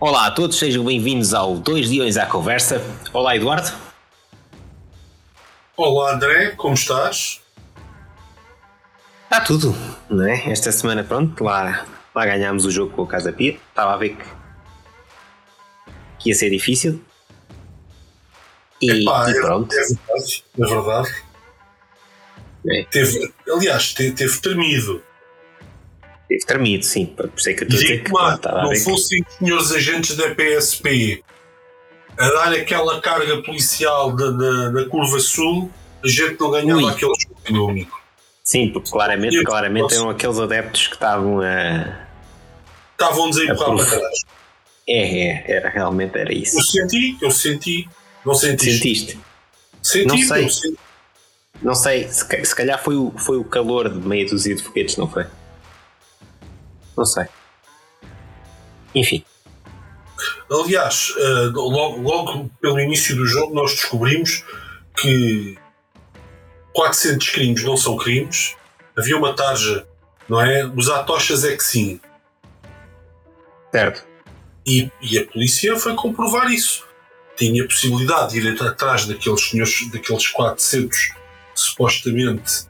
Olá a todos, sejam bem-vindos ao Dois Diões à Conversa. Olá, Eduardo. Olá, André, como estás? Está tudo, não é? Esta semana, pronto, lá, lá ganhámos o jogo com o Casa Pia. Estava a ver que, que ia ser difícil. E, Epá, e é pronto. É, verdade, é verdade. É. Teve, aliás, teve, teve tremido. Teve tremido, sim. Por isso é que eu estou a dizer que não fossem os senhores agentes da PSP a dar aquela carga policial da, da, da curva sul, a gente não ganhava Ui. aquele jogo. Sim, porque claramente, claramente eram aqueles adeptos que estavam a. Estavam a empurrar para trás. É, é, era, realmente era isso. Eu senti, eu senti. Não sentiste? Sentiste? Senti, não sei. Não sei, se, se calhar foi o, foi o calor de meia dúzia de foguetes, não foi? Não sei. Enfim. Aliás, uh, logo, logo, pelo início do jogo, nós descobrimos que 400 crimes não são crimes. Havia uma tarja, não é? Usar tochas é que sim. Certo. E, e a polícia foi comprovar isso. Tinha possibilidade de ir atrás daqueles senhores, daqueles 400 supostamente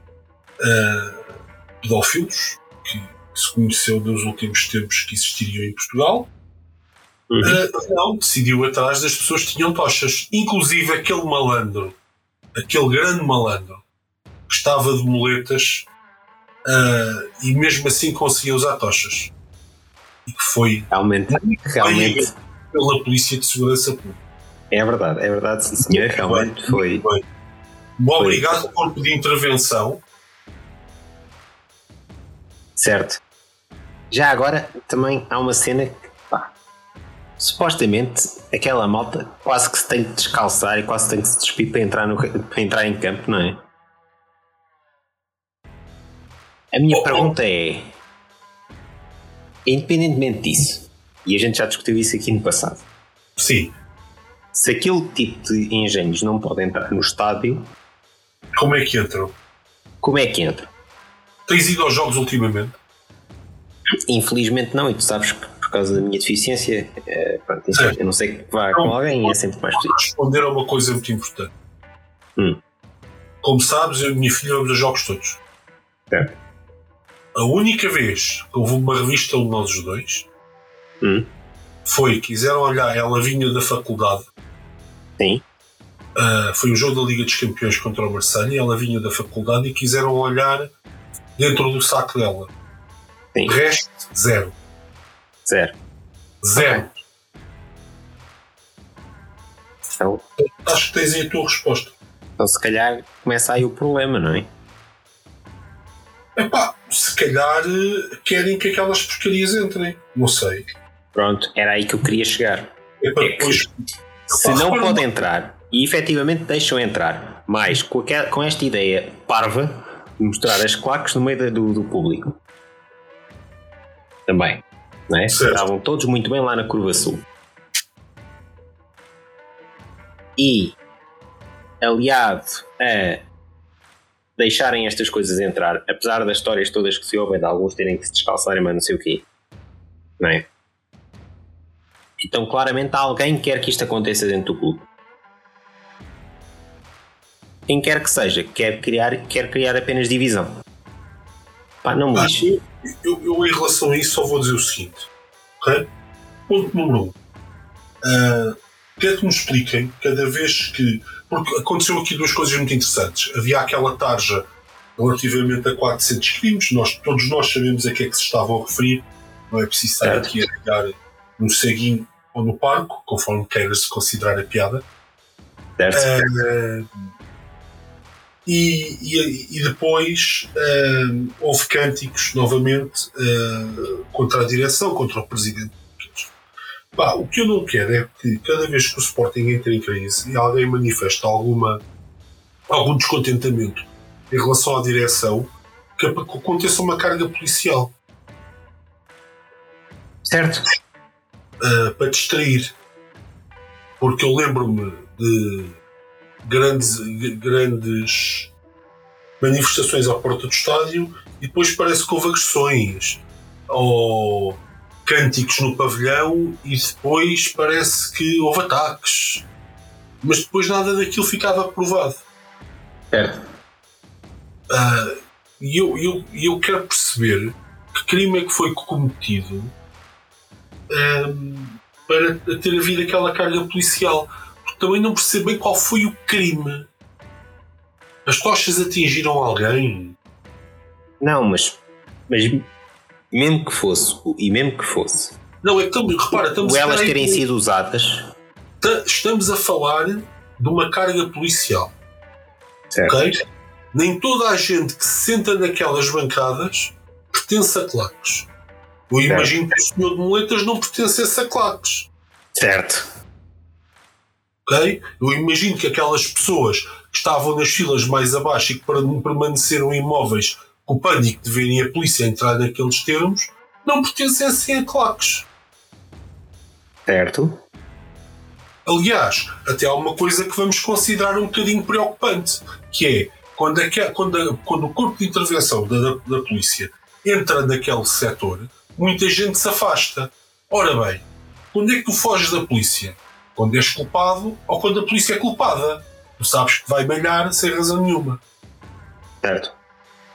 uh, pedófilos que se conheceu nos últimos tempos que existiriam em Portugal. Uhum. Uh, não, decidiu atrás das pessoas que tinham tochas, inclusive aquele malandro, aquele grande malandro que estava de muletas uh, e mesmo assim conseguia usar tochas. E que foi realmente, realmente pela Polícia de Segurança Pública. É verdade, é verdade, sim, senhor. Realmente foi. Bem. Obrigado, corpo de intervenção. Certo. Já agora também há uma cena que, pá, supostamente aquela malta quase que se tem que descalçar e quase tem que se despir para entrar, no, para entrar em campo, não é? A minha pergunta é: independentemente disso, e a gente já discutiu isso aqui no passado, sim. Se aquele tipo de engenhos não pode entrar no estádio, como é que entram? Como é que entram? Tens ido aos jogos ultimamente? Infelizmente não, e tu sabes que por causa da minha deficiência, é, pronto, eu não sei que vá com alguém e é sempre mais difícil. responder a uma coisa muito importante. Hum. Como sabes, eu e a minha filha vamos aos jogos todos. É. A única vez que houve uma revista onde nós os dois hum. foi, quiseram olhar, ela vinha da faculdade. Sim. Uh, foi um jogo da Liga dos Campeões contra o Marseille. Ela vinha da faculdade e quiseram olhar dentro do saco dela. Sim. Resto, zero. Zero. Zero. Então, Acho que tens aí a tua resposta. Então, se calhar, começa aí o problema, não é? Epá, se calhar querem que aquelas porcarias entrem. Não sei. Pronto, era aí que eu queria chegar. É para depois. Se não pode entrar e efetivamente deixam entrar, mas com, aquela, com esta ideia parva de mostrar as claques no meio do, do público. Também. Não é? Estavam todos muito bem lá na curva sul. E aliado a deixarem estas coisas entrar, apesar das histórias todas que se ouvem de alguns terem que se descalçarem, mas não sei o quê. Não é? Então, claramente, alguém quer que isto aconteça dentro do clube quem quer que seja, quer criar, quer criar apenas divisão. Pá, não me eu, eu, em relação a isso, só vou dizer o seguinte: ok? Ponto número um. Uh, quero que me expliquem, cada vez que. Porque aconteceu aqui duas coisas muito interessantes. Havia aquela tarja relativamente a 400 crimes, nós, todos nós sabemos a que é que se estavam a referir, não é preciso estar aqui a ligar no ceguinho ou no parco, conforme queiras considerar a piada. Certo. Uh, e, e, e depois uh, houve cânticos novamente uh, contra a direção, contra o presidente. Bah, o que eu não quero é que cada vez que o Sporting entra em crise e alguém manifesta alguma, algum descontentamento em relação à direção, que aconteça uma carga policial. Certo. Uh, para distrair. Porque eu lembro-me de grandes, grandes manifestações à porta do estádio e depois parece que houve agressões ou cânticos no pavilhão e depois parece que houve ataques. Mas depois nada daquilo ficava provado. Certo. Uh, e eu, eu, eu quero perceber que crime é que foi cometido um, para ter havido aquela carga policial. Também não percebo bem qual foi o crime. As tochas atingiram alguém? Não, mas, mas mesmo que fosse, e mesmo que fosse. Não, é que estamos, repara, estamos ou elas terem sido usadas. Estamos a falar de uma carga policial. Certo. Ok? Nem toda a gente que se senta naquelas bancadas pertence a claques. Eu certo. imagino que o senhor de moletas não pertencesse a claques. Certo. Ok? Eu imagino que aquelas pessoas que estavam nas filas mais abaixo e que permaneceram imóveis com o pânico de verem a polícia entrar naqueles termos não pertencessem a claques. Certo. Aliás, até há uma coisa que vamos considerar um bocadinho preocupante, que é quando, é que, quando, quando o corpo de intervenção da, da, da polícia entra naquele setor, muita gente se afasta. Ora bem, quando é que tu foges da polícia? Quando és culpado ou quando a polícia é culpada? Tu sabes que vai malhar sem razão nenhuma. Certo.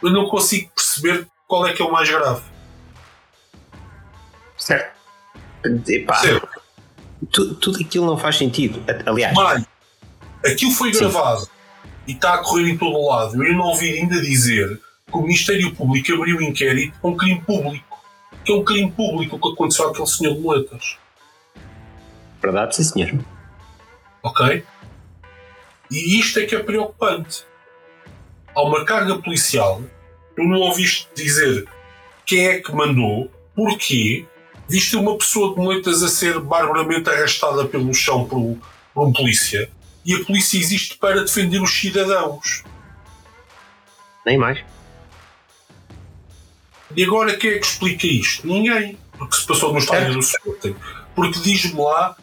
Eu não consigo perceber qual é que é o mais grave. Certo. Epá, certo. Tu, tudo aquilo não faz sentido. Aliás, Mas, aquilo foi gravado e está a correr em todo o lado. Eu não ouvi ainda dizer que o Ministério Público abriu um inquérito com um crime público. Que é um crime público que aconteceu àquele senhor de moletas. Verdade, sim, senhor. Ok? E isto é que é preocupante. Há uma carga policial, tu não ouviste dizer quem é que mandou, porquê, viste uma pessoa de moletas a ser barbaramente arrastada pelo chão por, por um polícia e a polícia existe para defender os cidadãos. Nem mais. E agora quem é que explica isto? Ninguém. Porque se passou no estádio do Sporting. Porque diz-me lá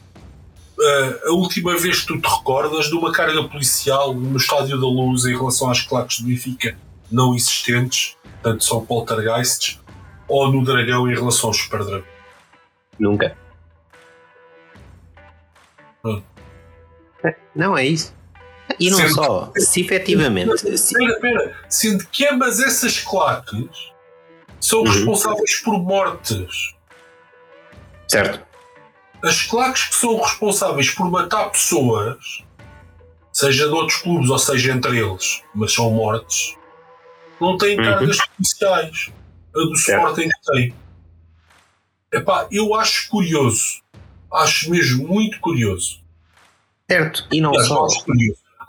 uh, a última vez que tu te recordas de uma carga policial no estádio da Luz em relação às claques de Benfica não existentes, tanto são poltergeists, ou no Dragão em relação ao Super Dragão? Nunca. Hum. Não é isso. E não sendo só, que, se efetivamente. Espera, espera, sendo que ambas essas claques são uhum. responsáveis por mortes. Certo. As claques que são responsáveis por matar pessoas, seja de outros clubes ou seja entre eles, mas são mortes, não têm uhum. cargas policiais. A do Sporting tem. Epá, eu acho curioso. Acho mesmo muito curioso Certo, e não só. Acho,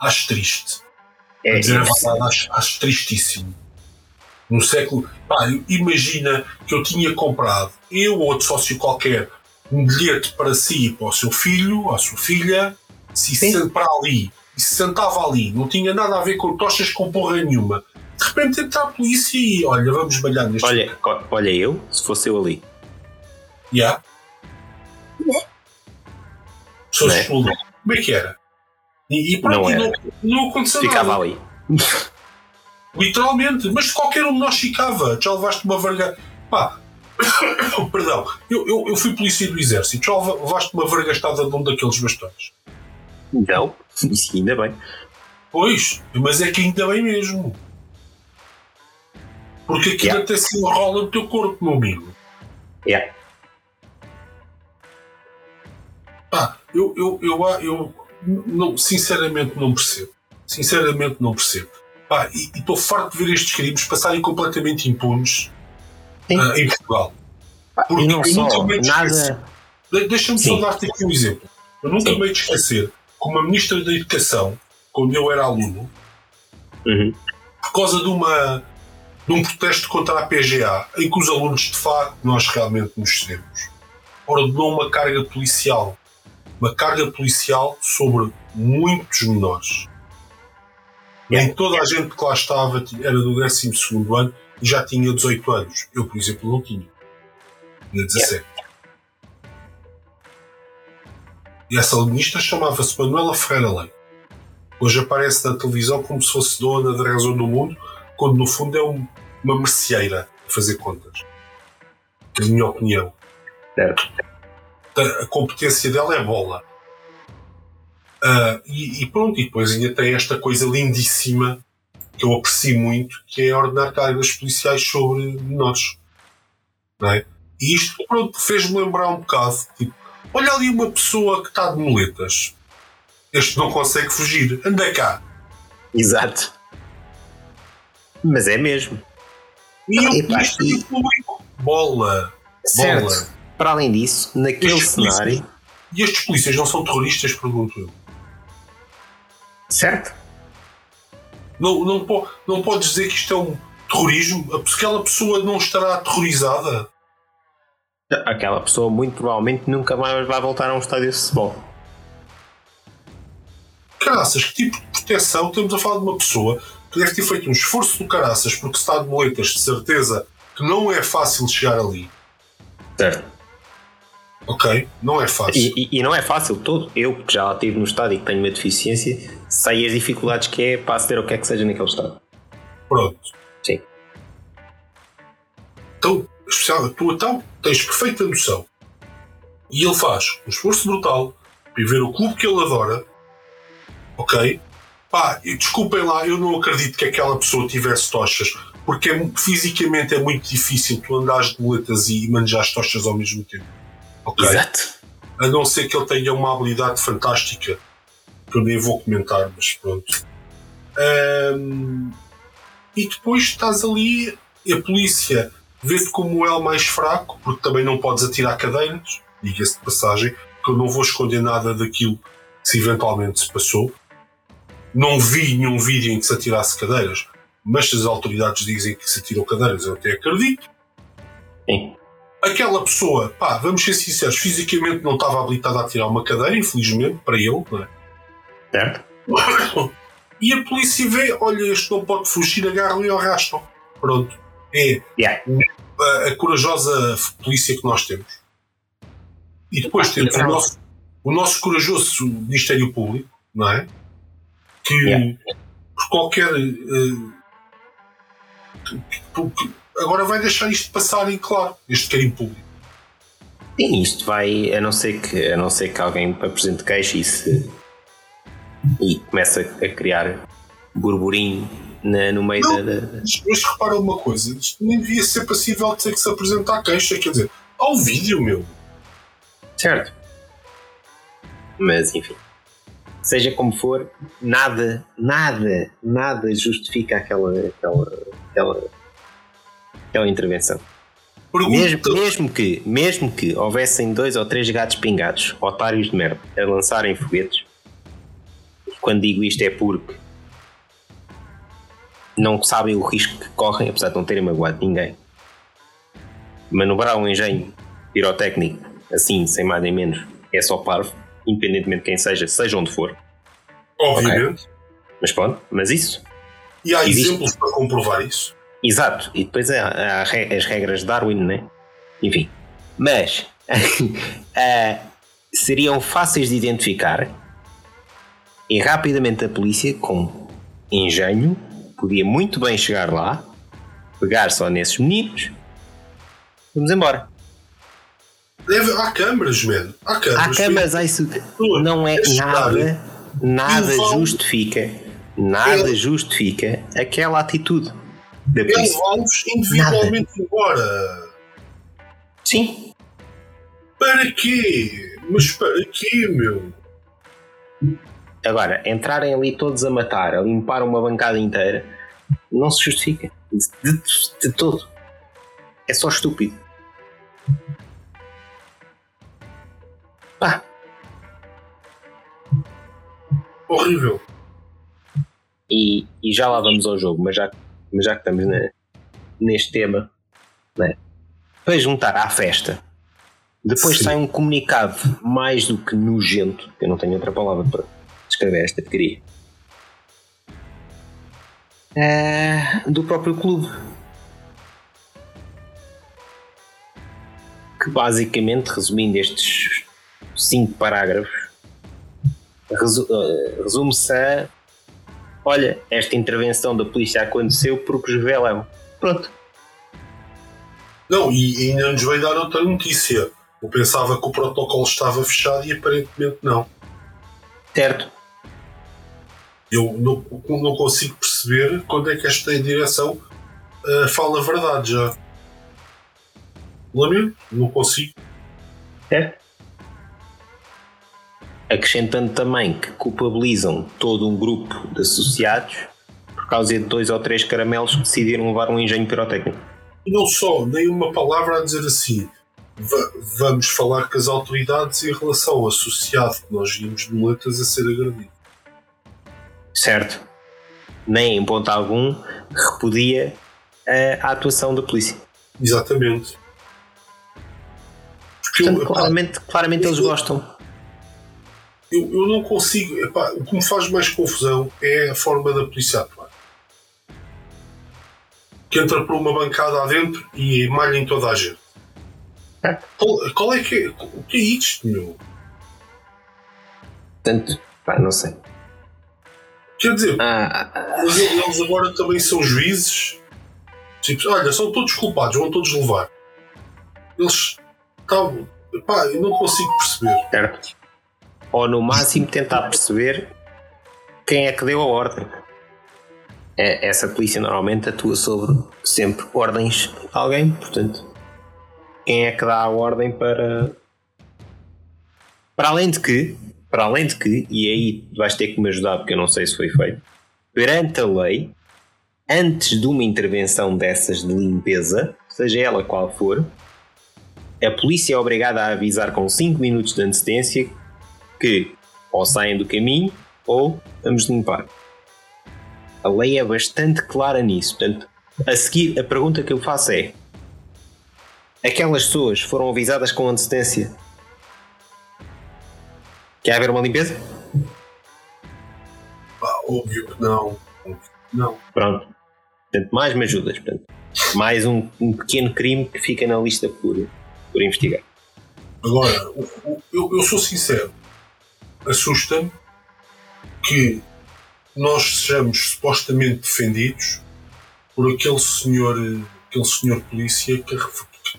acho triste. É, dizer a verdade, acho, acho tristíssimo. No século. Pá, imagina que eu tinha comprado, eu ou outro sócio qualquer, um bilhete para si e para o seu filho, a sua filha, se senta para ali e se sentava ali, não tinha nada a ver com tochas com porra nenhuma. De repente entra a polícia e olha, vamos balhar neste. Olha, olha eu, se fosse eu ali. Já. Yeah. Pessoas é? Como é que era? E, e pronto, não, era. não, não aconteceu ficava nada. ali. Literalmente, mas qualquer um de nós ficava. Já levaste uma verga. Pá, perdão, eu, eu, eu, fui polícia do exército. Já levaste uma vergastada de um daqueles bastões? Não, isso ainda bem. Pois, mas é que ainda bem mesmo. Porque aquilo yeah. até se enrola no teu corpo, meu amigo. Yeah. Pá, eu, eu, eu, eu não, sinceramente não percebo. Sinceramente não percebo. Pá, e estou farto de ver estes crimes passarem completamente impunes uh, em Portugal. Porque e não só, nada. Deixa-me só dar-te aqui um exemplo. Eu nunca Sim. me hei de esquecer que uma ministra da Educação, quando eu era aluno, uhum. por causa de uma de um protesto contra a PGA, em que os alunos de facto nós realmente nos cedemos, ordenou uma carga policial uma carga policial sobre muitos menores. Nem toda a gente que lá estava era do 12 ano já tinha 18 anos. Eu, por exemplo, não tinha. Tinha 17. E essa ministra chamava-se Manuela Ferreira Leite. Hoje aparece na televisão como se fosse dona da razão do mundo, quando no fundo é um, uma merceeira a fazer contas. Na minha opinião. Certo. A competência dela é bola. Uh, e, e, pronto, e depois ainda tem esta coisa lindíssima que eu aprecio muito, que é ordenar cargas policiais sobre menores. Não é? E isto, pronto, fez-me lembrar um bocado, tipo, olha ali uma pessoa que está de moletas. Este não consegue fugir. Anda cá. Exato. Mas é mesmo. E eu, Epa, isto e... bola. Certo. Bola. Para além disso, naquele estes cenário. Polícias, e estes polícias não são terroristas, pergunto eu. Certo. Não, não, não podes dizer que isto é um terrorismo? Aquela pessoa não estará aterrorizada? Aquela pessoa, muito provavelmente, nunca mais vai voltar a um estádio de futebol. Caraças, que tipo de proteção? Estamos a falar de uma pessoa que deve ter feito um esforço do caraças porque está de moletas de certeza que não é fácil chegar ali. Certo. Ok, não é fácil. E, e, e, não é fácil todo. Eu, que já lá estive no estádio e que tenho uma deficiência, sei as dificuldades que é para aceder o que é que seja naquele estado. Pronto. Sim. Então, especial, tu então tens perfeita noção. E ele faz um esforço brutal para ver o clube que ele adora. Ok? Pá, desculpem lá, eu não acredito que aquela pessoa tivesse tochas, porque é, fisicamente é muito difícil tu andares de muletas e manejar as tochas ao mesmo tempo. Ok? Exato. A não ser que ele tenha uma habilidade fantástica, que eu nem vou comentar, mas pronto. Um, e depois estás ali, a polícia vê-te como o L mais fraco, porque também não podes atirar cadeiras, diga-se de passagem, que eu não vou esconder nada daquilo que se eventualmente se passou. Não vi nenhum vídeo em que se atirasse cadeiras, mas se as autoridades dizem que se atirou cadeiras, eu até acredito. Sim. Aquela pessoa, pá, vamos ser sinceros, fisicamente não estava habilitada a tirar uma cadeira, infelizmente, para ele, não é? Certo. E a polícia vê, olha, este não pode fugir, agarram e o arrastam. Pronto. É yeah. a, a, corajosa polícia que nós temos. E depois temos o nosso, o nosso corajoso Ministério Público, não é? que yeah. por qualquer. Uh, agora vai deixar isto passar em claro, este carinho público. Sim, isto vai, a não ser que, a não ser que alguém apresente queixa e, se, e comece a, criar burburinho na, no meio não, da, da. Mas, mas repara uma coisa, isto nem devia ser passível de ter que se apresentar queixa, quer dizer, ao vídeo, meu. Certo. Mas enfim seja como for, nada, nada, nada justifica aquela, aquela, aquela, aquela intervenção. Mesmo, mesmo, que, mesmo que houvessem dois ou três gatos pingados, otários de merda, a lançarem foguetes, quando digo isto é porque não sabem o risco que correm, apesar de não terem magoado ninguém. Manobrar um engenho pirotécnico assim, sem mais nem menos, é só parvo independentemente de quem seja, seja onde for. Obviamente. Okay. Mas pronto, mas isso. E há existe. exemplos para comprovar isso. Exato, e depois há, há as regras de Darwin, né? Enfim. Mas uh, seriam fáceis de identificar e rapidamente a polícia, com engenho, podia muito bem chegar lá, pegar só nesses meninos, vamos embora. Deve, há câmaras, mano. Há câmaras. Há câmaras, há isso. Não é nada, nada justifica, nada justifica aquela atitude. Ele levá-los individualmente nada. embora. Sim. Para quê? Mas para quê, meu? Agora, entrarem ali todos a matar, a limpar uma bancada inteira, não se justifica. De, de, de todo. É só estúpido. Ah. Horrível. E, e já lá vamos ao jogo, mas já, mas já que estamos na, neste tema, né? para juntar à festa, depois Sim. sai um comunicado mais do que nojento, que eu não tenho outra palavra para descrever esta porcaria, é, do próprio clube. Que basicamente, resumindo estes cinco parágrafos, eh, resume-se a olha, esta intervenção da polícia aconteceu porque os velam. Pronto. Não, e ainda nos vai dar outra notícia. Eu pensava que o protocolo estava fechado e aparentemente não. Certo. Eu não, não consigo perceber quando é que esta direção uh, fala a verdade já. Lamento, não consigo. É. Acrescentando também que culpabilizam todo um grupo de associados por causa de dois ou três caramelos que decidiram levar um engenho pirotécnico. E não só, nem uma palavra a dizer assim. vamos falar com as autoridades em relação ao associado que nós vimos de muletas a ser agredido. Certo. Nem em ponto algum repudia a, a atuação da polícia. Exatamente. Porque Portanto, eu, claramente, epá, claramente eles gostam. Eu, eu não consigo. Epá, o que me faz mais confusão é a forma da polícia atuar. Que entra por uma bancada adentro e malha em toda a gente. É. Qual, qual, é que é? O que é isto, meu? Portanto, pá, não sei. Quer dizer, ah, ah, eles agora também são juízes. Tipo, olha, são todos culpados, vão todos levar. Eles estavam. Pá, eu não consigo perceber. Certo. Ou no máximo tentar perceber quem é que deu a ordem. É, essa polícia normalmente atua sobre sempre ordens de alguém, portanto, quem é que dá a ordem para. Para além de que, para além de que, e aí vais ter que me ajudar porque eu não sei se foi feito, perante a lei, antes de uma intervenção dessas de limpeza, seja ela qual for, a polícia é obrigada a avisar com 5 minutos de antecedência que ou saem do caminho ou vamos limpar. A lei é bastante clara nisso. Portanto, a seguir, a pergunta que eu faço é: aquelas pessoas foram avisadas com antecedência Quer haver uma limpeza? Ah, óbvio que não. Não. Pronto. Portanto, mais me ajudas. Portanto, mais um, um pequeno crime que fica na lista por, por investigar. Agora, eu, eu sou sincero. Assusta-me que nós sejamos supostamente defendidos por aquele senhor, aquele senhor polícia que,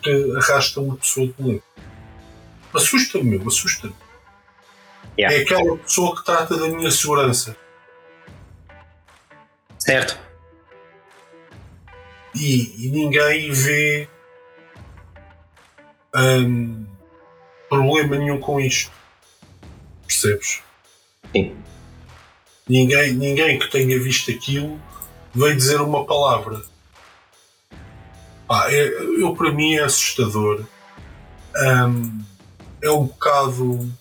que arrasta uma pessoa de lento. Assusta-me, meu, assusta-me. Yeah. É aquela pessoa que trata da minha segurança. Certo. E, e ninguém vê um, problema nenhum com isto. Percebes? Sim. Ninguém, ninguém que tenha visto aquilo veio dizer uma palavra. É, eu, para mim, é assustador. Um, é um bocado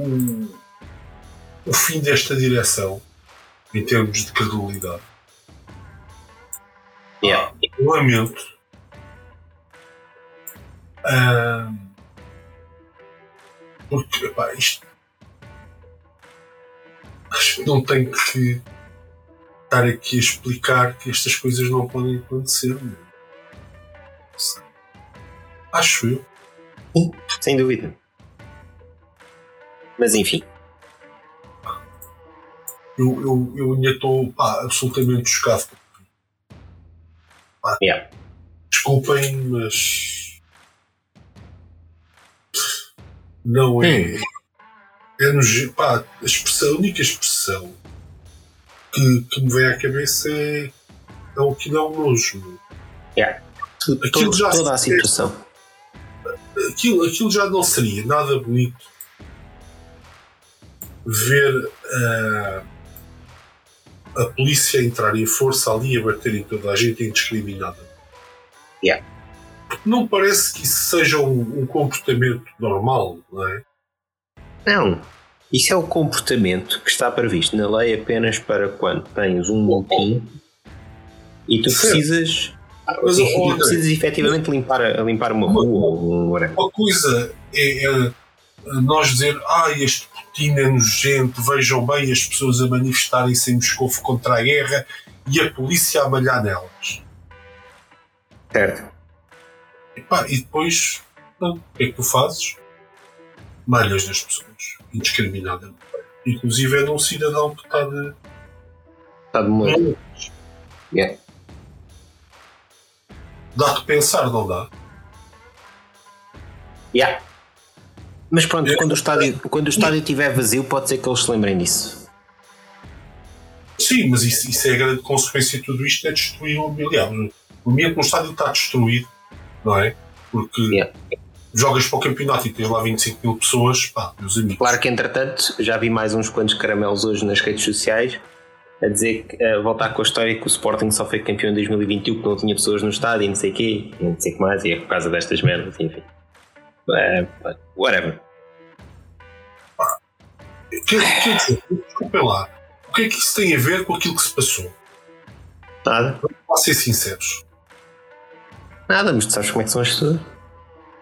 o, o fim desta direção em termos de credibilidade. Yeah. lamento. Ah, porque epá, isto acho que não tenho que estar aqui a explicar que estas coisas não podem acontecer. Acho eu. Sem dúvida. Mas enfim. Eu, eu, eu ainda estou absolutamente chocado. Pá, yeah. Desculpem, mas. Não é. Hum. É no, pá, a, expressão, a única expressão que, que me vem à cabeça é, é o que dá um nojo. Yeah. Aquilo já toda a situação. Aquilo, aquilo já não seria nada bonito ver uh, a polícia entrar em força ali a bater em toda a gente indiscriminada. Yeah. Não parece que isso seja um, um, comportamento normal, não é? Não. Isso é o comportamento que está previsto na lei apenas para quando tens um motim e tu precisas. Ah, mas, e, precisas efetivamente limpar, limpar uma rua ou um Uma coisa é, é nós dizer, ah, este Putin é nojento, vejam bem as pessoas a manifestarem-se em Moscou contra a guerra e a polícia a malhar nelas. Certo. E, pá, e depois, não, o que é que tu fazes? Malhas das pessoas, indiscriminadamente. Inclusive é de um cidadão que está de. Está de molho. Yeah. Dá-te pensar, não dá? Yeah. Mas pronto, quando o, estádio, quando o estádio estiver vazio, pode ser que eles se lembrem disso. Sim, mas isso, isso é a grande consequência de tudo isto: é destruir o mobiliário. O momento que o estádio está destruído, não é? Porque yeah. jogas para o campeonato e tens lá 25 mil pessoas, pá, meus amigos. Claro que entretanto já vi mais uns quantos caramelos hoje nas redes sociais a dizer que uh, voltar com a história que o Sporting só foi campeão em 2021 porque não tinha pessoas no estádio e não sei o quê, e não sei o que mais, e é por causa destas merdas, enfim. Uh, whatever. Quer, quer dizer, desculpem lá, o que é que isso tem a ver com aquilo que se passou? Nada. Vamos ser sinceros. Nada, mas tu sabes como é que são as pessoas.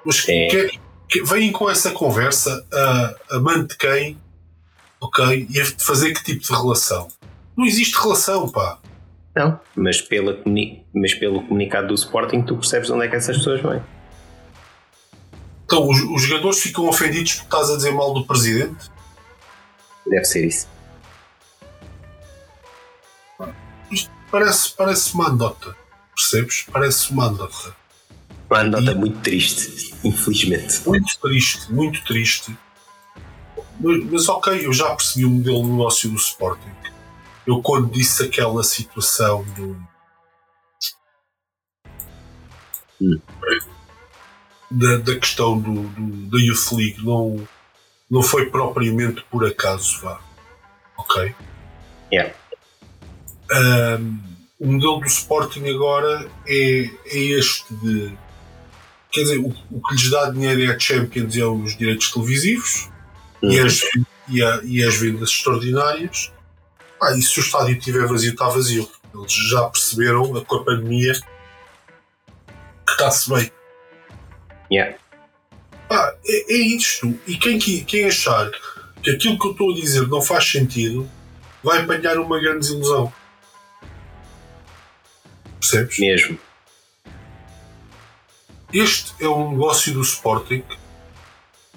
Mas é. que, que, vêm com essa conversa a, a mãe de quem, ok, e a fazer que tipo de relação? Não existe relação, pá. Não, mas, pela, mas pelo comunicado do Sporting tu percebes onde é que essas pessoas vêm. Então, os, os jogadores ficam ofendidos porque estás a dizer mal do presidente? Deve ser isso. Isto parece, parece uma andota. Percebes? Parece uma andota. Uma andota e, muito triste, infelizmente. Muito triste, muito triste. Mas, mas ok, eu já percebi o modelo de negócio do Sporting eu quando disse aquela situação do. Hum. Da, da questão do, do, da Youth League não, não foi propriamente por acaso, vá. Ok? Yeah. Um, o modelo do Sporting agora é, é este de. Quer dizer, o, o que lhes dá dinheiro é a Champions e é os direitos televisivos uhum. e, as, e, a, e as vendas extraordinárias ah, e se o estádio estiver vazio, está vazio. Eles já perceberam com a pandemia que está-se bem. Yeah. Ah, é, é isto. E quem, quem achar que aquilo que eu estou a dizer não faz sentido vai apanhar uma grande desilusão. Percebes? Mesmo. Este é um negócio do Sporting.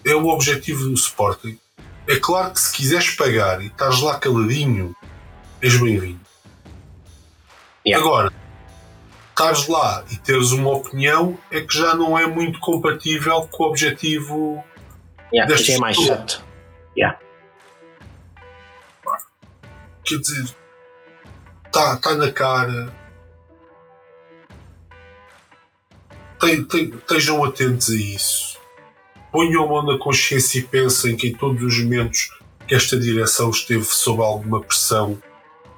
É o objetivo do Sporting. É claro que se quiseres pagar e estás lá caladinho és bem-vindo. Yeah. Agora, estares lá e teres uma opinião é que já não é muito compatível com o objetivo yeah, desta é mais chato. Yeah. Quer dizer, está tá na cara. Estejam atentos a isso. Ponham a mão na consciência e pensem que em todos os momentos que esta direção esteve sob alguma pressão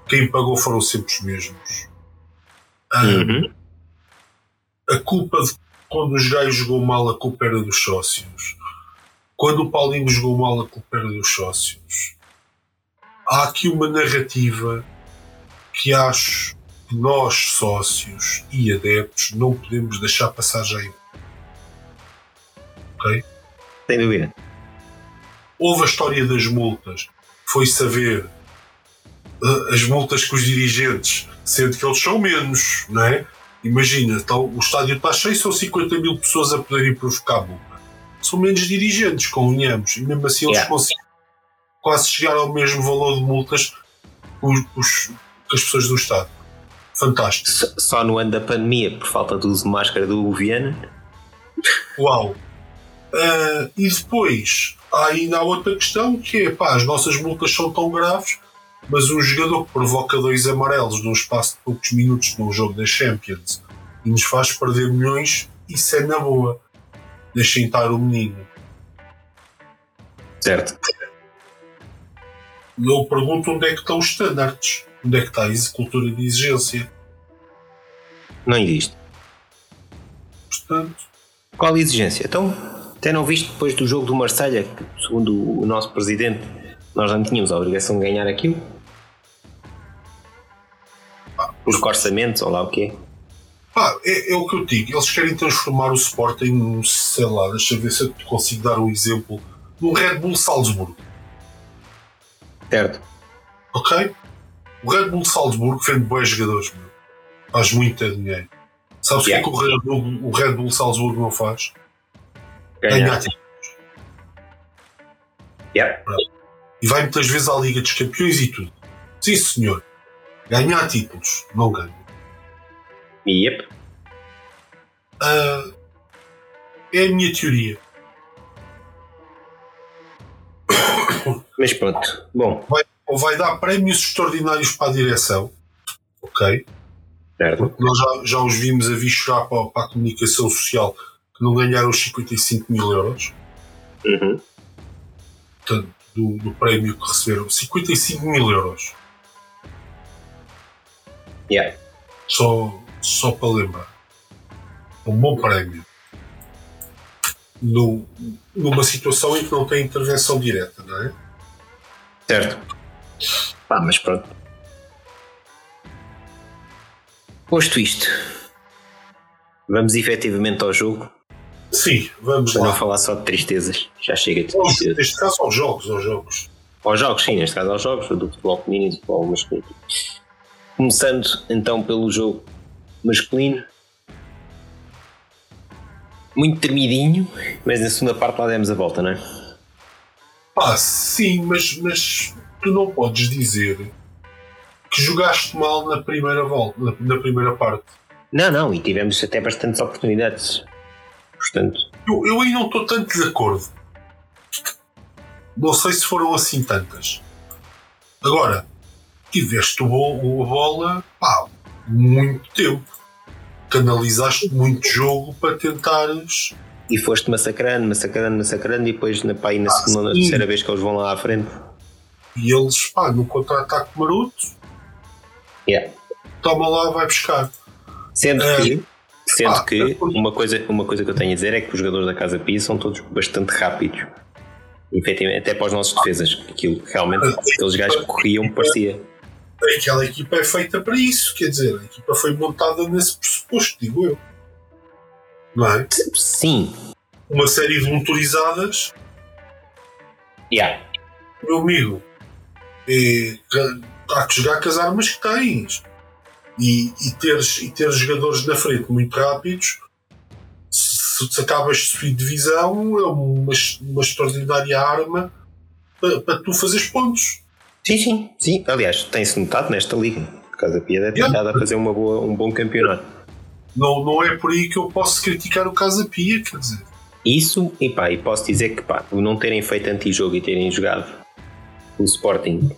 quem pagou foram sempre os mesmos. Uhum. A culpa de quando os gajos jogou mal, a culpa era dos sócios. Quando o Paulinho jogou mal, a culpa era dos sócios. Há aqui uma narrativa que acho que nós, sócios e adeptos, não podemos deixar passar já em. Ok? Sem dúvida. Houve a história das multas. Foi saber as multas com os dirigentes, sendo que eles são menos, não é? Imagina, então, o estádio está cheio, são 50 mil pessoas a poderem provocar multa. São menos dirigentes, convenhamos, e mesmo assim eles yeah. conseguem quase chegar ao mesmo valor de multas que as pessoas do Estado. Fantástico. Só no ano da pandemia, por falta do uso de máscara do Viana. Uau! Uh, e depois, há ainda outra questão que é, pá, as nossas multas são tão graves mas um jogador que provoca dois amarelos num espaço de poucos minutos num jogo da Champions e nos faz perder milhões, isso é na boa. Deixem estar o menino. Certo. Eu pergunto onde é que estão os standards, onde é que está a cultura de exigência. Não existe. Portanto. Qual exigência? Então, até não viste depois do jogo do Marselha, que, segundo o nosso presidente, nós não tínhamos a obrigação de ganhar aquilo? Os orçamentos ou lá o quê? Pá, é, é, o que eu digo. Eles querem transformar o Sporting num, sei lá, deixa eu ver se eu consigo dar um exemplo, num Red Bull Salzburgo. Certo. Ok? O Red Bull Salzburgo vende bons jogadores, meu. Faz muito dinheiro. Sabes o yeah. que é que o Red, Bull, o Red Bull Salzburgo não faz? Ganhar títulos. Yeah. E vai muitas vezes à Liga dos Campeões e tudo. Sim, senhor ganhar títulos, não ganha. Yep. Uh, é a minha teoria. Mas pronto, bom. Vai, ou vai dar prémios extraordinários para a direção, ok? Certo. Porque nós já, já os vimos a vir chorar para, para, a comunicação social que não ganharam os 55 mil euros. Uhum. Portanto, do, do prémio que receberam, 55 mil euros Yeah. Só, só para lembrar. Um bom prémio. No, numa situação em que não tem intervenção direta, não é? Certo. Pá, mas pronto. Posto isto, vamos efetivamente ao jogo Sim, vamos para lá. não falar só de tristezas. Já chega de tristezas. Neste caso, aos jogos, aos jogos. Aos jogos, sim, neste caso aos jogos, do futebol feminino e do futebol masculino. Começando então pelo jogo masculino. Muito termidinho, mas na segunda parte lá demos a volta, não é? Ah, sim, mas, mas tu não podes dizer que jogaste mal na primeira volta, na, na primeira parte. Não, não, e tivemos até bastantes oportunidades. Portanto, Eu, eu aí não estou tanto de acordo. Não sei se foram assim tantas. Agora, tiveste o a bola pá, muito tempo. Canalizaste muito jogo para tentares. e foste massacrando, massacrando, massacrando, e depois na, pá, na segunda ou na sim. terceira vez que eles vão lá à frente. E eles, pá, no contra-ataque maroto, Yeah. toma lá, vai buscar. Sendo É. que, sendo Ah, que é uma, coisa, uma coisa que eu tenho a dizer é que os jogadores da Casa Pia são todos bastante rápidos. Efetivamente, até para os nossos defesas. Aquilo que realmente, aqueles gajos que corriam, parecia. Aquela equipa é feita para isso, quer dizer, a equipa foi montada nesse pressuposto, digo eu. Não é? Sim, Uma série de motorizadas yeah. meu amigo, é, há que jogar com as armas que tens. E, e, teres, e teres jogadores na frente muito rápidos, se, se acabas de subir divisão, é uma, uma extraordinária arma para, para tu fazeres pontos. Sim, sim, sim. Aliás, tem-se notado nesta liga. Casa Pia é Yeah. tentada a fazer uma boa, um bom campeonato. Não, não é por aí que eu posso criticar o Casa Pia, quer dizer. Isso, e pá, e posso dizer que pá, o não terem feito antijogo e terem jogado o Sporting,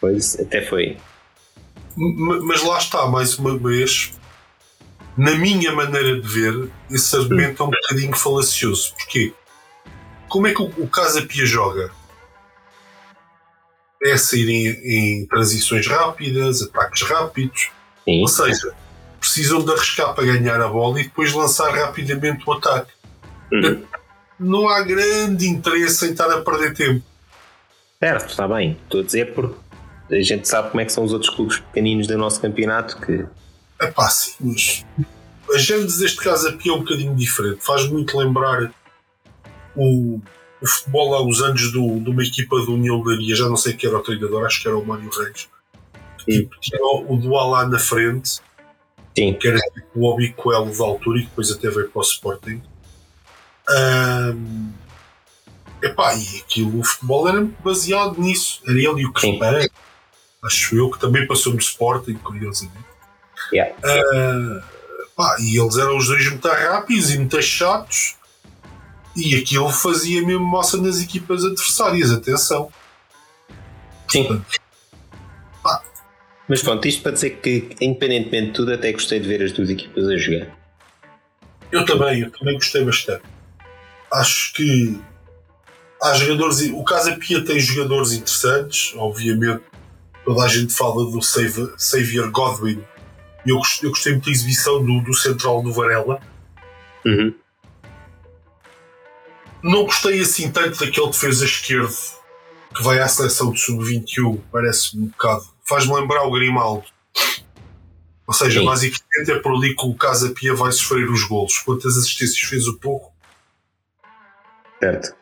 pois até foi. Mas lá está, mais uma vez, na minha maneira de ver, esse argumento é um bocadinho falacioso. Porquê? Como é que o, o Casa Pia joga? É sair em, em transições rápidas, ataques rápidos, Sim, ou seja, precisam de arriscar para ganhar a bola e depois lançar rapidamente o ataque. Uhum. Não há grande interesse em estar a perder tempo. certo, está bem. Estou a dizer porque a gente sabe como é que são os outros clubes pequeninos do nosso campeonato que É pá, sim, mas a Jandes deste caso aqui é um bocadinho diferente. Faz muito lembrar o, o futebol há uns anos do, de uma equipa do União Leiria, já não sei quem era o treinador, acho que era o Mário Reis. Que, tipo, tinha o, Dual lá na frente, sim, que era tipo o Obicoelo da altura e depois até veio para o Sporting. Ahm, epá, e aquilo, o futebol era baseado nisso. Era ele e o. Crepé, acho eu, que também passou no Sporting, curiosamente. Yeah. Ah, pá, e eles eram os dois muito rápidos e muito chatos. E aquilo fazia mesmo moça nas equipas adversárias, atenção. sim. Mas pronto, isto para dizer que, independentemente de tudo, até gostei de ver as duas equipas a jogar. Eu também, eu também gostei bastante. Acho que há jogadores. O Casa Pia tem jogadores interessantes, obviamente. Toda a gente fala do Xavier Godwin. Eu, gostei- eu gostei muito da exibição do, do Central do Varela. Uhum. Não gostei assim tanto daquele defesa esquerdo que vai à seleção de sub-21. Parece-me um bocado. Faz-me lembrar o Grimaldo. Ou seja, Sim. basicamente é por ali que o Casa Pia vai sofrer os golos. Quantas assistências fez o pouco? Certo.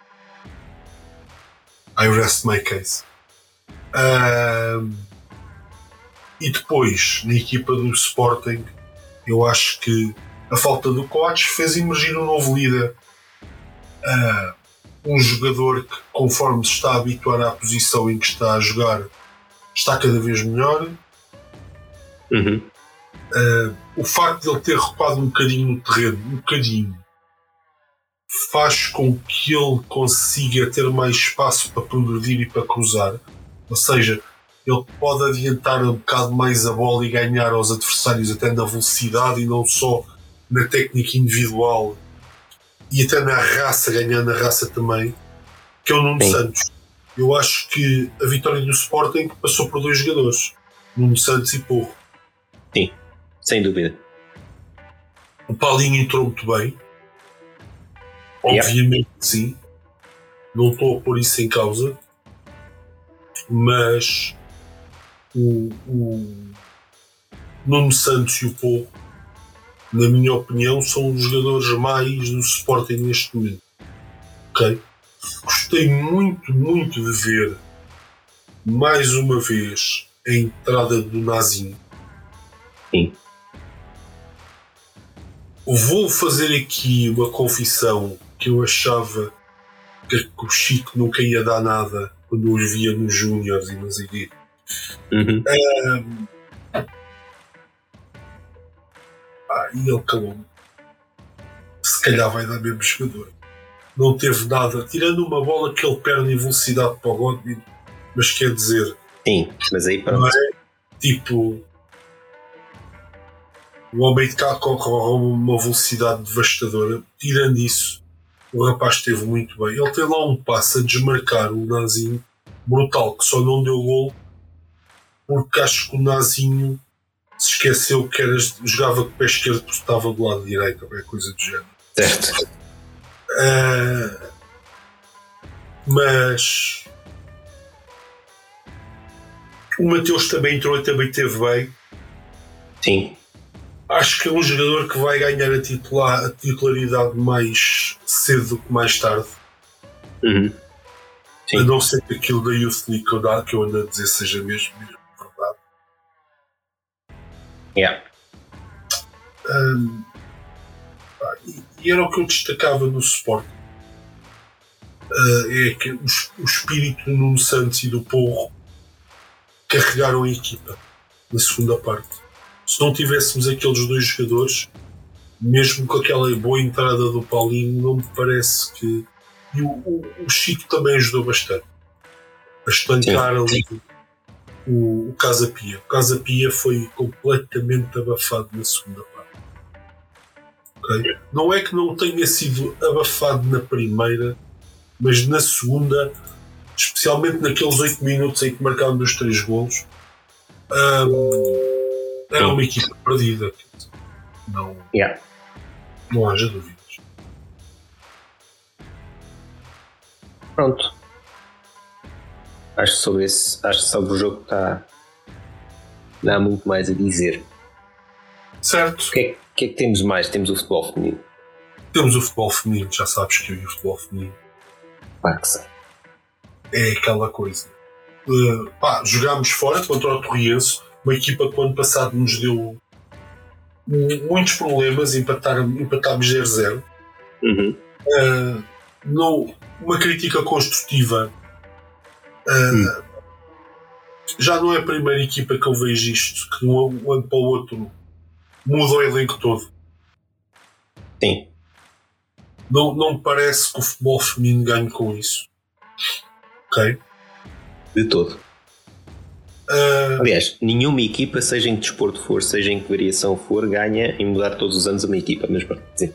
I rest my case. Ahm, e depois, na equipa do Sporting, eu acho que a falta do coach fez emergir um novo líder. Ah, um jogador que, conforme se está a habituar à posição em que está a jogar, está cada vez melhor. Uhum. Ah, o facto de ele ter recuado um bocadinho no terreno, um bocadinho, faz com que ele consiga ter mais espaço para progredir e para cruzar. Ou seja, ele pode adiantar um bocado mais a bola e ganhar aos adversários até na velocidade e não só na técnica individual e até na raça, ganhar na raça também, que é o Nuno Sim. Santos. Eu acho que a vitória do Sporting passou por dois jogadores, Nuno Santos e Porro. Sim, sem dúvida. O Paulinho entrou muito bem. Obviamente yeah. sim. Não estou a pôr isso em causa. Mas o, o Nuno Santos e o Porro, na minha opinião, são os jogadores mais do Sporting neste momento. Ok? Gostei muito, muito de ver mais uma vez a entrada do Nazinho. Sim. Vou fazer aqui uma confissão que eu achava que o Chico nunca ia dar nada quando os via nos Júniors e nos ID. Uhum. Um, ah, e ele calou-me. Se calhar vai dar mesmo jogador. Não teve nada, tirando uma bola que ele perde em velocidade para o Godwin, mas quer dizer. Sim, mas aí pronto. É, tipo, o homem de cá corre uma velocidade devastadora. Tirando isso, o rapaz esteve muito bem. Ele tem lá um passo a desmarcar o Nazinho brutal, que só não deu gol porque acho que o Nazinho se esqueceu que era, jogava com o pé esquerdo porque estava do lado direito, ou coisa do género. Certo. Uh, mas o Mateus também entrou e também esteve bem. Sim acho que é um jogador que vai ganhar a, titular, a titularidade mais cedo do que mais tarde. Uhum. A não ser que aquilo da Youth League que eu, que eu ando a dizer seja mesmo. Yeah. Um, e, era o que eu destacava no suporte. Uh, é que o, o espírito do Nuno Santos e do Porro carregaram a equipa na segunda parte se não tivéssemos aqueles dois jogadores, mesmo com aquela boa entrada do Paulinho, não me parece que. E o, o, o Chico também ajudou bastante a estancar ali o, o Casa Pia. O Casa Pia foi completamente abafado na segunda parte. Okay? Não é que não tenha sido abafado na primeira, mas na segunda, especialmente naqueles 8 minutos em que marcaram os três golos. Um, era uma equipa perdida. Não, yeah. não haja dúvidas. Pronto. Acho que sobre, esse, acho que sobre o jogo está. Não há muito mais a dizer. Certo. O que, é, que é que temos mais? Temos o futebol feminino. Temos o futebol feminino, já sabes que eu o futebol feminino. Claro que sei. É aquela coisa. Uh, pá, jogámos fora contra o Torriense uma equipa que o ano passado nos deu muitos problemas, empatámos 0-0. Uhum. Uh, não, uma crítica construtiva. Uh. Já não é a primeira equipa que eu vejo isto, que de um ano para o outro muda o elenco todo. Sim. Não, não me parece que o futebol feminino ganhe com isso. Ok? De todo. Uh... Aliás, nenhuma equipa, seja em que desporto for, seja em que variação for, ganha em mudar todos os anos uma equipa. Mas pronto, sim.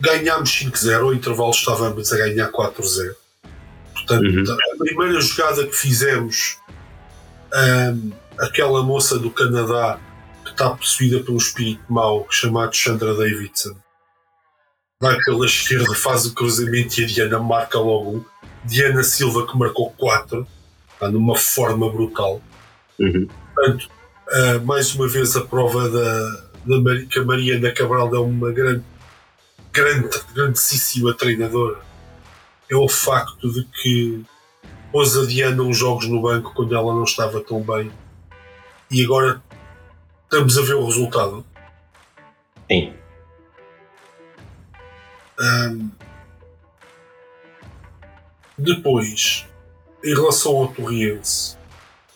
Ganhámos 5-0, ao intervalo estávamos a ganhar 4-0. Portanto, uhum. a primeira jogada que fizemos, um, aquela moça do Canadá que está possuída pelo espírito mau, chamado Chandra Davidson, vai pela esquerda, faz o cruzamento e a Diana marca logo um. Diana Silva que marcou 4, está numa forma brutal. Uhum. Portanto, uh, mais uma vez a prova da, da Mar que a Mariana Cabral é uma grande, grande, grandíssima treinadora. É o facto de que pôs a Diana uns jogos no banco quando ela não estava tão bem e agora estamos a ver o resultado. Sim. Um, depois, em relação ao Torriense,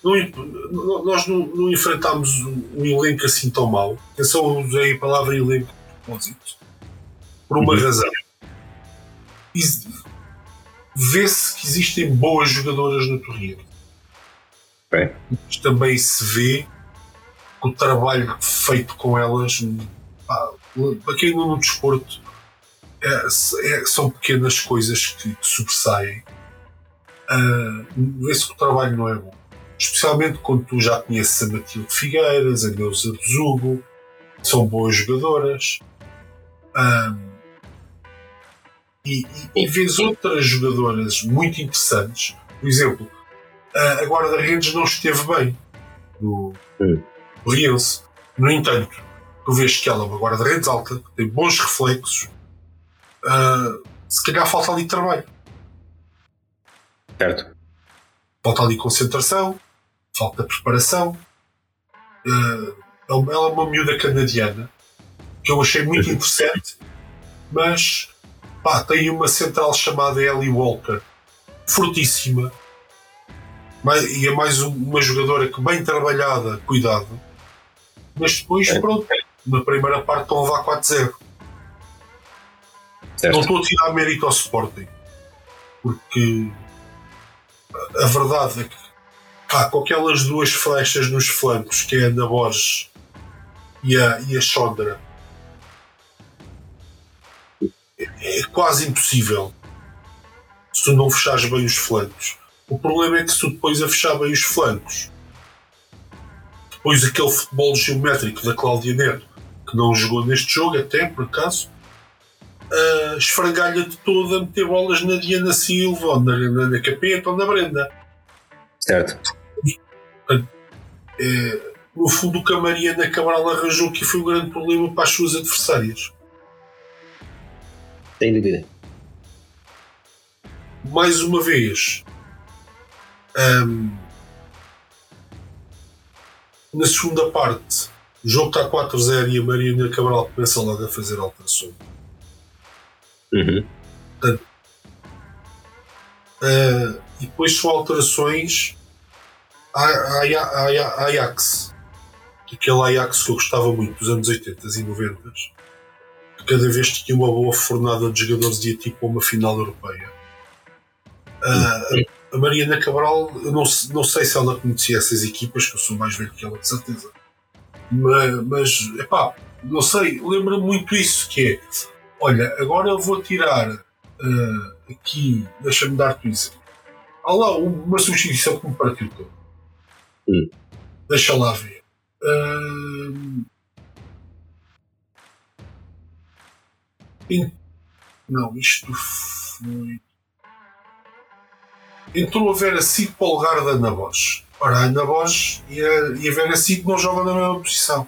não, nós não, não enfrentámos um elenco assim tão mal. Atenção, usei a palavra elenco propósito, por uma uhum. razão. Vê-se que existem boas jogadoras no Torino. Okay. Mas também se vê que o trabalho feito com elas, pá, para quem não no desporto, é, é, são pequenas coisas que, que sobressaem. Uh, Vê-se que o trabalho não é bom. Especialmente quando tu já conheces a Matilde Figueiras, a Neuza Bezugo, são boas jogadoras. Um, e, e, e vês outras jogadoras muito interessantes. Por exemplo, a guarda-redes não esteve bem no hum. Riense. No entanto, tu vês que ela é uma guarda-redes alta, tem bons reflexos. Uh, se calhar falta ali trabalho. Certo. Falta ali concentração, falta preparação. Uh, ela é uma miúda canadiana que eu achei muito interessante, mas pá, tem uma central chamada Ellie Walker, fortíssima, e é mais uma jogadora que bem trabalhada, cuidado, mas depois, é. pronto, na primeira parte estão a levar 4-0. Não estou a tirar mérito ao Sporting, porque a verdade é que pá, com aquelas duas flechas nos flancos, que é a Ana Borges e a, e a Sondra, é, é quase impossível se tu não fechares bem os flancos. O problema é que se tu depois a fechar bem os flancos, depois aquele futebol geométrico da Cláudia Neto, que não jogou neste jogo, até por acaso, uh, esfrangalha-te toda a meter bolas na Diana Silva, ou na, na, na Capeta, ou na Brenda. Certo. É, no fundo, o que a Mariana Cabral arranjou que foi um grande problema para as suas adversárias. Sem dúvida. Mais uma vez, um, na segunda parte, o jogo está 4-0 e a Mariana Cabral começa logo a fazer alterações. Uhum. Portanto, uh, e depois são alterações a, a, a, a Ajax. Aquele Ajax que eu gostava muito dos anos 80 e 90 cada vez tinha uma boa fornada de jogadores de tipo uma final europeia. Uh, a Mariana Cabral, eu não, não sei se ela conhecia essas equipas, que eu sou mais velho que ela, de certeza. Mas, mas epá, não sei, lembra muito isso, que é, olha, agora eu vou tirar uh, aqui, deixa-me dar-te isso. Há lá uma substituição que me partiu todo. Hum. Deixa lá ver. Uh, não, isto foi entrou a Vera Cid para o lugar da Ana Bosch. Ora, a Ana Bosch e a, e a Vera Cid não jogam na mesma posição.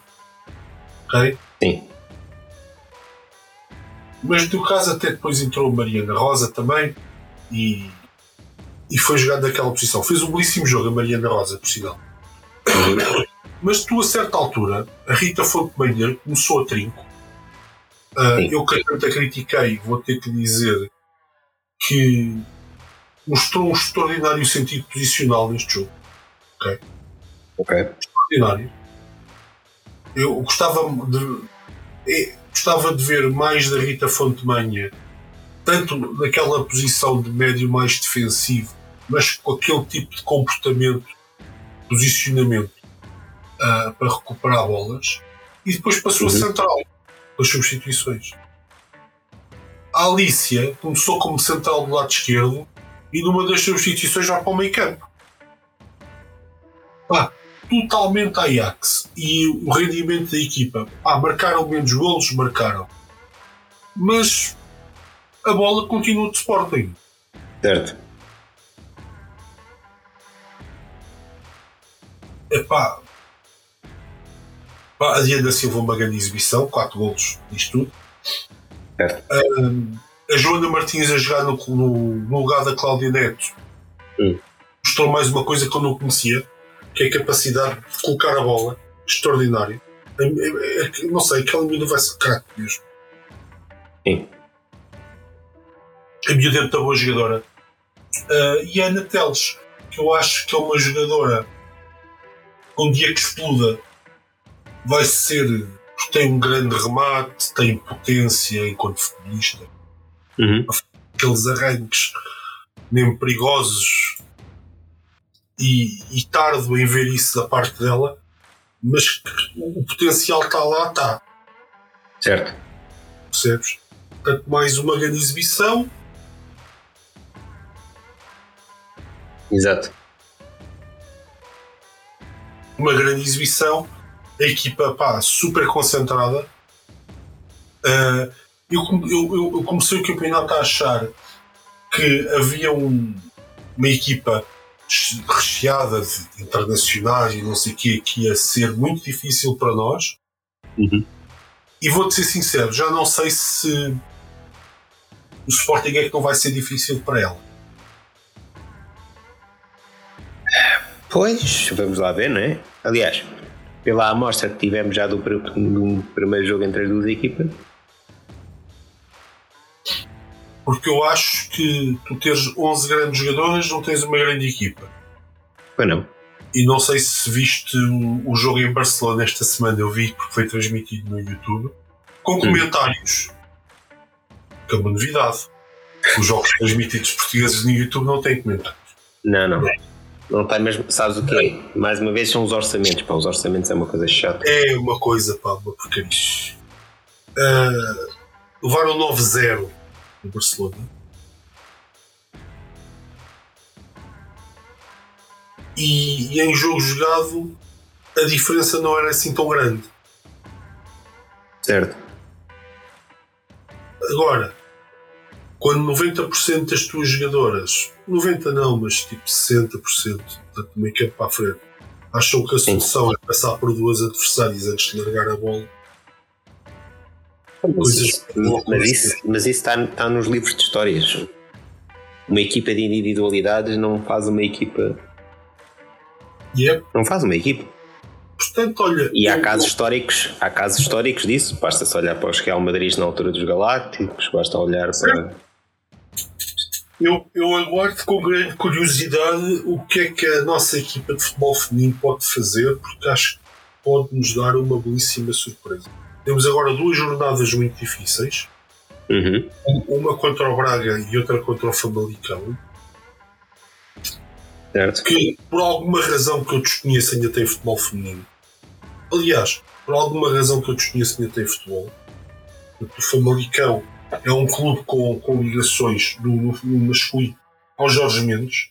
Ok? Sim. Mas no caso até depois entrou a Mariana Rosa também e, e foi jogando naquela posição. Fez um belíssimo jogo a Mariana Rosa, por sinal. Mas tu a certa altura, a Rita Fonte Manhã começou a trinco. Uh, eu que tanto a critiquei, vou ter que dizer que mostrou um extraordinário sentido posicional neste jogo. Ok? Ok. Extraordinário. Eu gostava de, eu gostava de ver mais da Rita Fontemanha, tanto naquela posição de médio mais defensivo, mas com aquele tipo de comportamento, posicionamento uh, para recuperar bolas, e depois passou uhum. a central, as substituições. A Alicia começou como central do lado esquerdo e numa das substituições vai para o meio campo. Pá, totalmente Ajax. E o rendimento da equipa. Pá, marcaram menos golos, marcaram. Mas a bola continua de Sporting. Certo. Epá. Pá, a Diana Silva uma grande exibição, 4 golos nisto tudo. Certo. Um, a Joana Martins a jogar no, no, no lugar da Cláudia Neto hum. mostrou mais uma coisa que eu não conhecia, que é a capacidade de colocar a bola extraordinária. É, é, é, não sei, aquela miúda vai ser craque mesmo. Sim. A miúda é muito boa jogadora. Uh, e a Ana Teles, que eu acho que é uma jogadora um dia que exploda vai ser tem um grande remate, tem potência enquanto futebolista. Uhum. Aqueles arranques mesmo perigosos e, e tardo em ver isso da parte dela, mas o potencial está lá, está. Certo. Percebes? Portanto, mais uma grande exibição. Exato. Uma grande exibição. A equipa, pá, super concentrada. Uh, eu, eu, eu, comecei o campeonato a achar que havia um, uma equipa recheada de internacionais e não sei o que, que ia ser muito difícil para nós. Uhum. E vou-te ser sincero, já não sei se o Sporting é que não vai ser difícil para ela. Pois, vamos lá ver, não é? Aliás, pela amostra que tivemos já do, do primeiro jogo entre as duas equipas. Porque eu acho que tu teres 11 grandes jogadores não tens uma grande equipa. Pois não. E não sei se viste o, jogo em Barcelona esta semana, eu vi porque foi transmitido no YouTube, com comentários. Que é uma novidade. Os jogos transmitidos portugueses no YouTube não têm comentários. Não, não. Não tem mesmo. Sabes o quê? Mais uma vez são os orçamentos. Pá, os orçamentos é uma coisa chata. É uma coisa, pá, uma porcaria. Uh, levaram 9-0 no Barcelona. E, e, em jogo jogado a diferença não era assim tão grande. Certo. Agora, quando 90% das tuas jogadoras, 90% não, mas tipo 60%, portanto, meio campo para a frente, acham que a solução Sim. é passar por duas adversárias antes de largar a bola. Mas, isso, mas, isso, mas isso está, está nos livros de histórias. Uma equipa de individualidades não faz uma equipa. Yep. Não faz uma equipa. Portanto, olha. E há casos históricos, há casos históricos disso. Basta-se olhar para os Real Madrid na altura dos Galácticos, basta olhar para. Eu, eu aguardo com grande curiosidade o que é que a nossa equipa de futebol feminino pode fazer, porque acho que pode nos dar uma belíssima surpresa. Temos agora duas jornadas muito difíceis. Uhum. Uma contra o Braga e outra contra o Famalicão. Certo. Que por alguma razão que eu desconheço ainda tem futebol feminino. Aliás, por alguma razão que eu desconheço ainda tem futebol. O Famalicão é um clube com, com ligações no, no masculino ao Jorge Mendes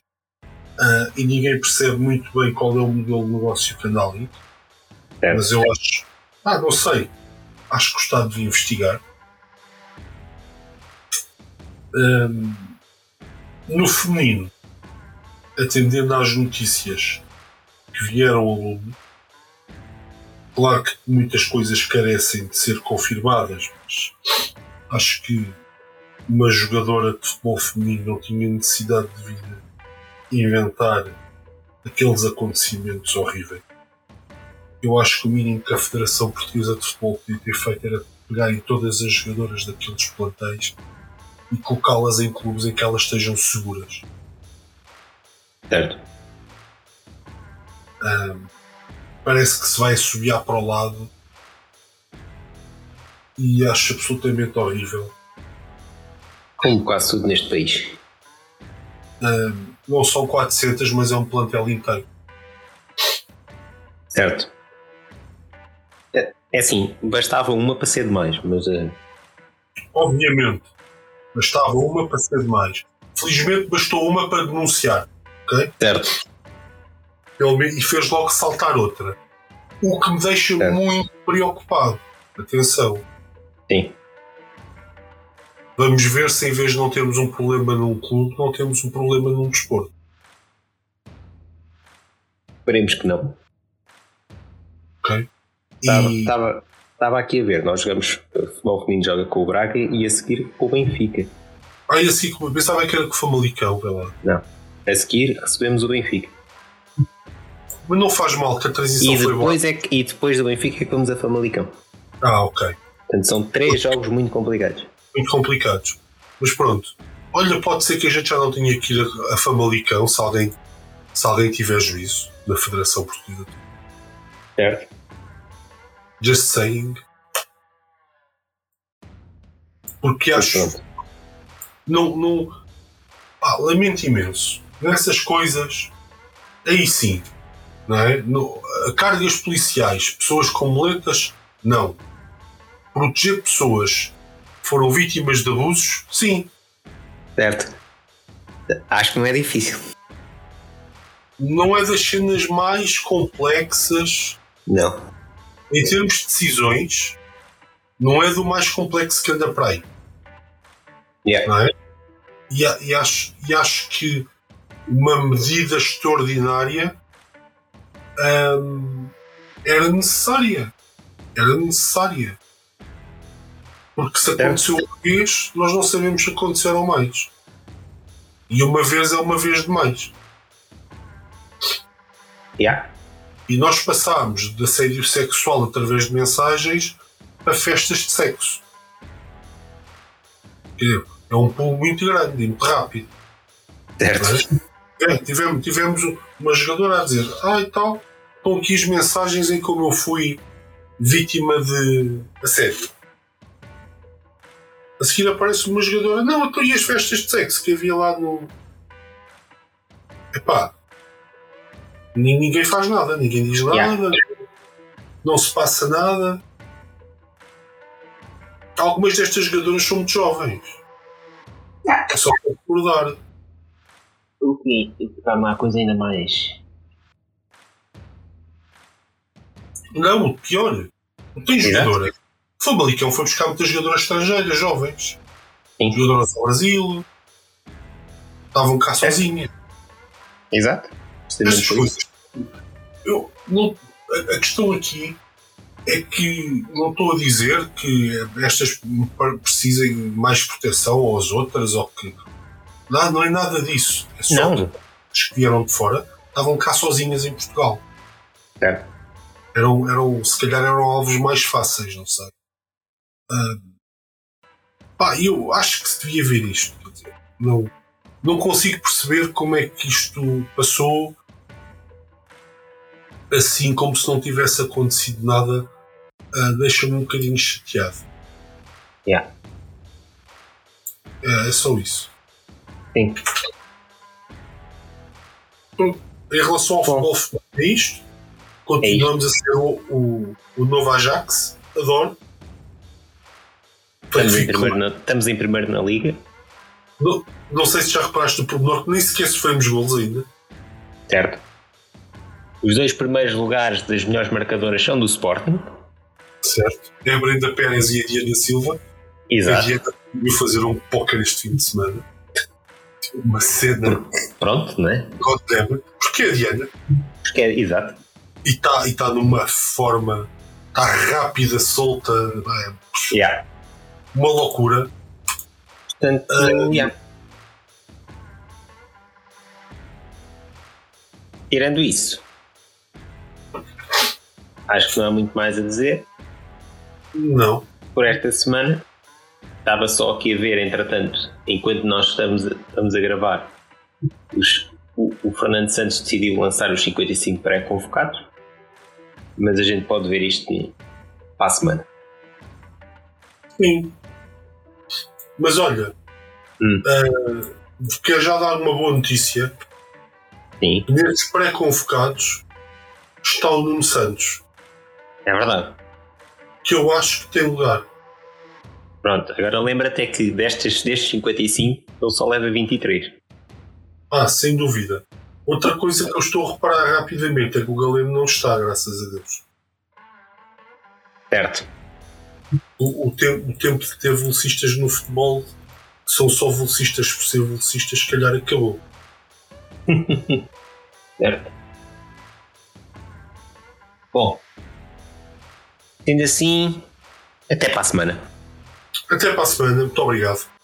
uh, e ninguém percebe muito bem qual é o modelo de negócio que anda ali. É. Mas eu acho, ah, não sei, acho que gostava de investigar. Um, no feminino, atendendo às notícias que vieram ao lume, claro que muitas coisas carecem de ser confirmadas, mas acho que uma jogadora de futebol feminino não tinha necessidade de vir inventar aqueles acontecimentos horríveis. Eu acho que o mínimo que a Federação Portuguesa de Futebol podia ter feito era pegar em todas as jogadoras daqueles plantéis e colocá-las em clubes em que elas estejam seguras. Certo. Um, parece que se vai subir para o lado e acho absolutamente horrível. Como quase tudo neste país. Um, não são 400, mas é um plantel inteiro. Certo. É, é assim, bastava uma para ser demais, mas. Uh... Obviamente, bastava uma para ser demais. Felizmente bastou uma para denunciar, ok? Certo. Ele, e fez logo saltar outra. O que me deixa certo. muito preocupado. Atenção, Sim. Vamos ver se em vez de não termos um problema num clube, não temos um problema num desporto. Esperemos que não. Ok. Estava, estava, aqui a ver, nós jogamos futebol feminino joga com o Braga e a seguir com o Benfica. Ah, e a seguir pensava que era com o Famalicão, lá. Não. A seguir recebemos o Benfica. Mas não faz mal que a transição e foi boa. É que, e depois do Benfica é que vamos a Famalicão. Ah, ok. Portanto, são três jogos muito complicados. Muito complicados. Mas pronto. Olha, pode ser que a gente já não tenha que ir a, a Famalicão se alguém, se alguém tiver juízo na Federação Portuguesa. Certo. Just saying. Porque acho. Não. não ah, lamento imenso. Nessas coisas, aí sim. Não é? No, cargas policiais, pessoas com moletas, não. Proteger pessoas que foram vítimas de abusos, sim. Certo. Acho que não é difícil. Não é das cenas mais complexas. Não. Em termos de decisões, não é do mais complexo que anda para aí. Yeah. Não é? E, e, acho, e acho que uma medida extraordinária hum, era necessária. Era necessária. Porque se aconteceu uma vez, nós não sabemos se aconteceram mais. E uma vez é uma vez demais. Yeah. E nós passámos de assédio sexual através de mensagens a festas de sexo. É um pulo muito grande e muito rápido. Certo. É, tivemos, tivemos uma jogadora a dizer: Ah, e tal, estão aqui as mensagens em como eu fui vítima de assédio. A seguir aparece uma jogadora: Não, então e as festas de sexo que havia lá no. Epá, ninguém faz nada, ninguém diz nada, Yeah. não se passa nada. Algumas destas jogadoras são muito jovens. É só para recordar. O que torna a coisa ainda mais. Não, o pior. Não tem Exato. O Famalicão foi buscar muitas jogadoras estrangeiras, jovens. Sim. Jogadoras do Brasil. Estavam cá sozinhas. Exato. Estas coisas. Eu, não, a, a questão aqui é que não estou a dizer que estas precisem mais proteção ou as outras ou que. Não, não é nada disso. É só Não. que as que vieram de fora estavam cá sozinhas em Portugal. Certo. eram, eram, se calhar eram alvos mais fáceis, não sei. Ah, pá, eu acho que se devia ver isto. não, não consigo perceber como é que isto passou assim como se não tivesse acontecido nada. ah, Deixa-me um bocadinho chateado. Yeah. É, é só isso. Sim. Em relação ao Bom. futebol, é isto. Continuamos a ser o, o, o novo Ajax. Adoro. Estamos em, primeiro na, estamos em primeiro na liga. Não, não sei se já reparaste no pormenor que nem sequer sofremos golos ainda. Certo. Os dois primeiros lugares das melhores marcadoras são do Sporting. Certo. É a Brenda Pérez e a Diana Silva. A Exato. Diana veio fazer um póquer este fim de semana. Uma cena. Pronto, né? God damn it. Porquê a Diana? Porque é, exato. E está e tá numa forma. Está rápida, solta. é Yeah. Uma loucura. Portanto, Ah, yeah. Tirando isso, acho que não há muito mais a dizer Não. por esta semana. Estava só aqui a ver, entretanto, enquanto nós estamos a, estamos a gravar, os- o, o Fernando Santos decidiu lançar os 55 pré-convocados, mas a gente pode ver isto para a semana. Sim. Mas olha. Hum. ah, quero já dar uma boa notícia. Sim, Nestes pré-convocados está o Nuno Santos. é verdade. Que eu acho que tem lugar. Pronto, agora lembra-te é que destes, destes 55 ele só leva 23. Ah, sem dúvida. Outra coisa que eu estou a reparar rapidamente é que o Galeno não está, graças a Deus. Certo. O, o tempo, o tempo de ter velocistas no futebol que são só velocistas por ser velocistas, se calhar acabou. Certo. Bom, sendo assim, até para a semana. Até para a semana. Muito obrigado.